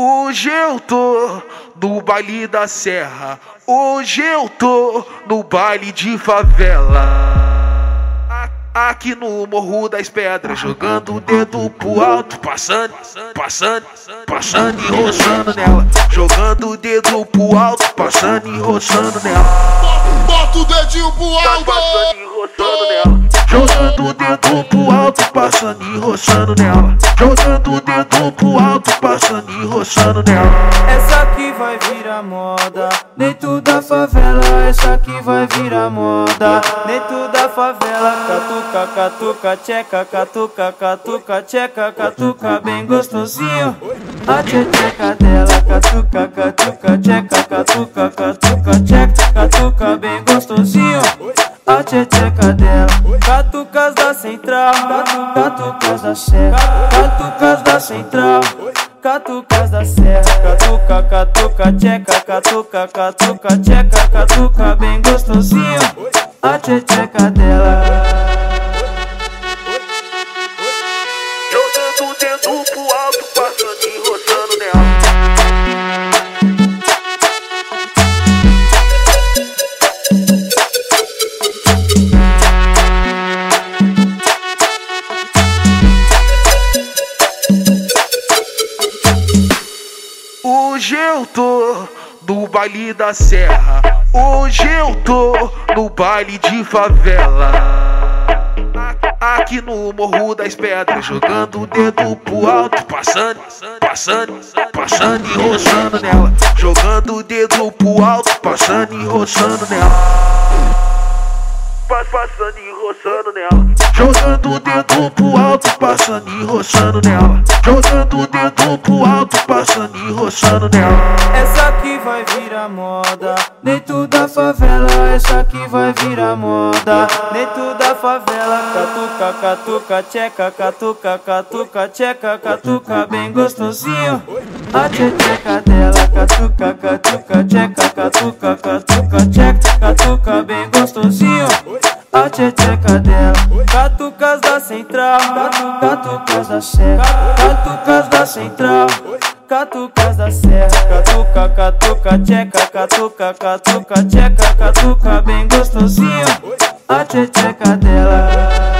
Hoje eu tô no baile da serra. Hoje eu tô no baile de favela. Aqui no Morro das Pedras, jogando o dedo pro alto, passando, passando, passando e roçando nela. Jogando o dedo pro alto, passando e roçando nela. Bota o dedinho pro Tá alto. passando e roçando nela. Jogando o dedo pro alto, passando e roçando nela. Jogando o dedo pro alto, passando e roçando nela. Essa aqui vai virar moda Dentro da favela, essa aqui vai virar moda Dentro da favela, catuca, catuca, tcheca, catuca, catuca, tcheca, catuca Bem gostosinho A tcheca dela, catuca, tcheca dela Catucas da central, catu- catucas da serra. Catucas da central Catucas da serra, catuca, catuca, tcheca, catuca, catuca, tcheca, catuca, bem gostosinho, a tcheca dela. Hoje eu tô no baile da serra. Hoje eu tô no baile de favela. Aqui no Morro das Pedras, jogando o dedo pro alto, passando, passando, passando e roçando nela. Jogando o dedo pro alto, passando e roçando nela. Pa- Passando e roçando nela. Jogando o dedo pro alto, passando e roçando nela. Jogando o dedo pro alto, passando e roçando nela. Essa aqui vai virar moda Dentro da favela, essa aqui vai virar moda Dentro da favela, catuca, catuca, tcheca, catuca, catuca, tcheca, catuca Bem gostosinho A tcheca dela, gostosinho a tcheca dela Catucas da central, catu- catucas da serra Catucas da central Catucas da serra, catuca, catuca, tcheca, catuca, catuca, tcheca, catuca, bem gostosinho, a tcheca dela.